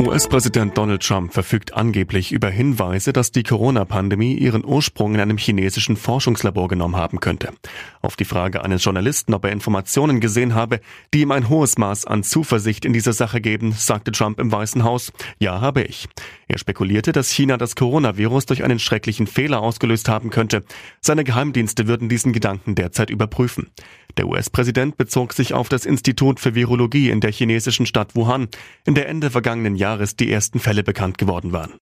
US-Präsident Donald Trump verfügt angeblich über Hinweise, dass die Corona-Pandemie ihren Ursprung in einem chinesischen Forschungslabor genommen haben könnte. Auf die Frage eines Journalisten, ob er Informationen gesehen habe, die ihm ein hohes Maß an Zuversicht in dieser Sache geben, sagte Trump im Weißen Haus, ja, habe ich. Er spekulierte, dass China das Coronavirus durch einen schrecklichen Fehler ausgelöst haben könnte. Seine Geheimdienste würden diesen Gedanken derzeit überprüfen. Der US-Präsident bezog sich auf das Institut für Virologie in der chinesischen Stadt Wuhan, in der Ende vergangenen Jahres die ersten Fälle bekannt geworden waren.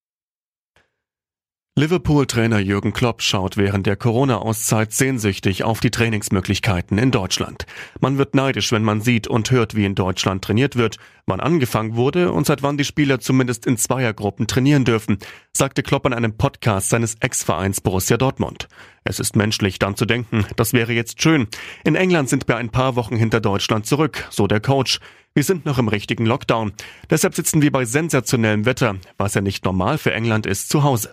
Liverpool-Trainer Jürgen Klopp schaut während der Corona-Auszeit sehnsüchtig auf die Trainingsmöglichkeiten in Deutschland. Man wird neidisch, wenn man sieht und hört, wie in Deutschland trainiert wird, wann angefangen wurde und seit wann die Spieler zumindest in Zweiergruppen trainieren dürfen, sagte Klopp an einem Podcast seines Ex-Vereins Borussia Dortmund. Es ist menschlich, dann zu denken, das wäre jetzt schön. In England sind wir ein paar Wochen hinter Deutschland zurück, so der Coach. Wir sind noch im richtigen Lockdown. Deshalb sitzen wir bei sensationellem Wetter, was ja nicht normal für England ist, zu Hause.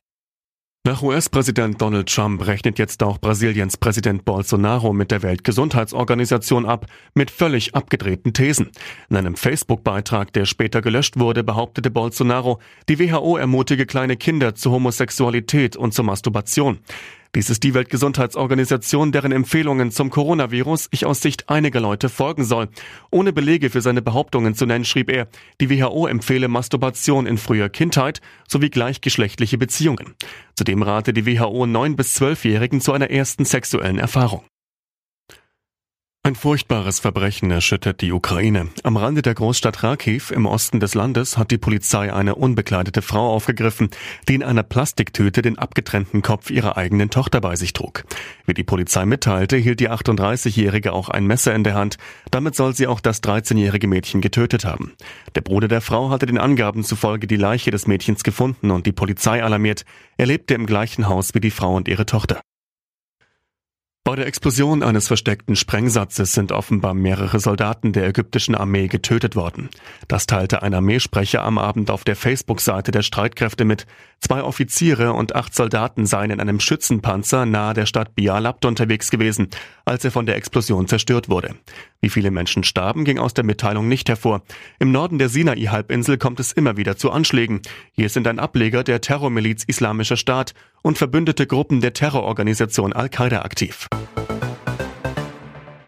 Nach US-Präsident Donald Trump rechnet jetzt auch Brasiliens Präsident Bolsonaro mit der Weltgesundheitsorganisation ab, mit völlig abgedrehten Thesen. In einem Facebook-Beitrag, der später gelöscht wurde, behauptete Bolsonaro, die WHO ermutige kleine Kinder zur Homosexualität und zur Masturbation. Dies ist die Weltgesundheitsorganisation, deren Empfehlungen zum Coronavirus ich aus Sicht einiger Leute folgen soll. Ohne Belege für seine Behauptungen zu nennen, schrieb er, die WHO empfehle Masturbation in früher Kindheit sowie gleichgeschlechtliche Beziehungen. Zudem rate die WHO 9- bis 12-Jährigen zu einer ersten sexuellen Erfahrung. Ein furchtbares Verbrechen erschüttert die Ukraine. Am Rande der Großstadt Kharkiv im Osten des Landes hat die Polizei eine unbekleidete Frau aufgegriffen, die in einer Plastiktüte den abgetrennten Kopf ihrer eigenen Tochter bei sich trug. Wie die Polizei mitteilte, hielt die 38-Jährige auch ein Messer in der Hand. Damit soll sie auch das 13-jährige Mädchen getötet haben. Der Bruder der Frau hatte den Angaben zufolge die Leiche des Mädchens gefunden und die Polizei alarmiert. Er lebte im gleichen Haus wie die Frau und ihre Tochter. Bei der Explosion eines versteckten Sprengsatzes sind offenbar mehrere Soldaten der ägyptischen Armee getötet worden. Das teilte ein Armeesprecher am Abend auf der Facebook-Seite der Streitkräfte mit. Zwei Offiziere und acht Soldaten seien in einem Schützenpanzer nahe der Stadt Bialabt unterwegs gewesen, als er von der Explosion zerstört wurde. Wie viele Menschen starben, ging aus der Mitteilung nicht hervor. Im Norden der Sinai-Halbinsel kommt es immer wieder zu Anschlägen. Hier sind ein Ableger der Terrormiliz Islamischer Staat und verbündete Gruppen der Terrororganisation Al-Qaida aktiv.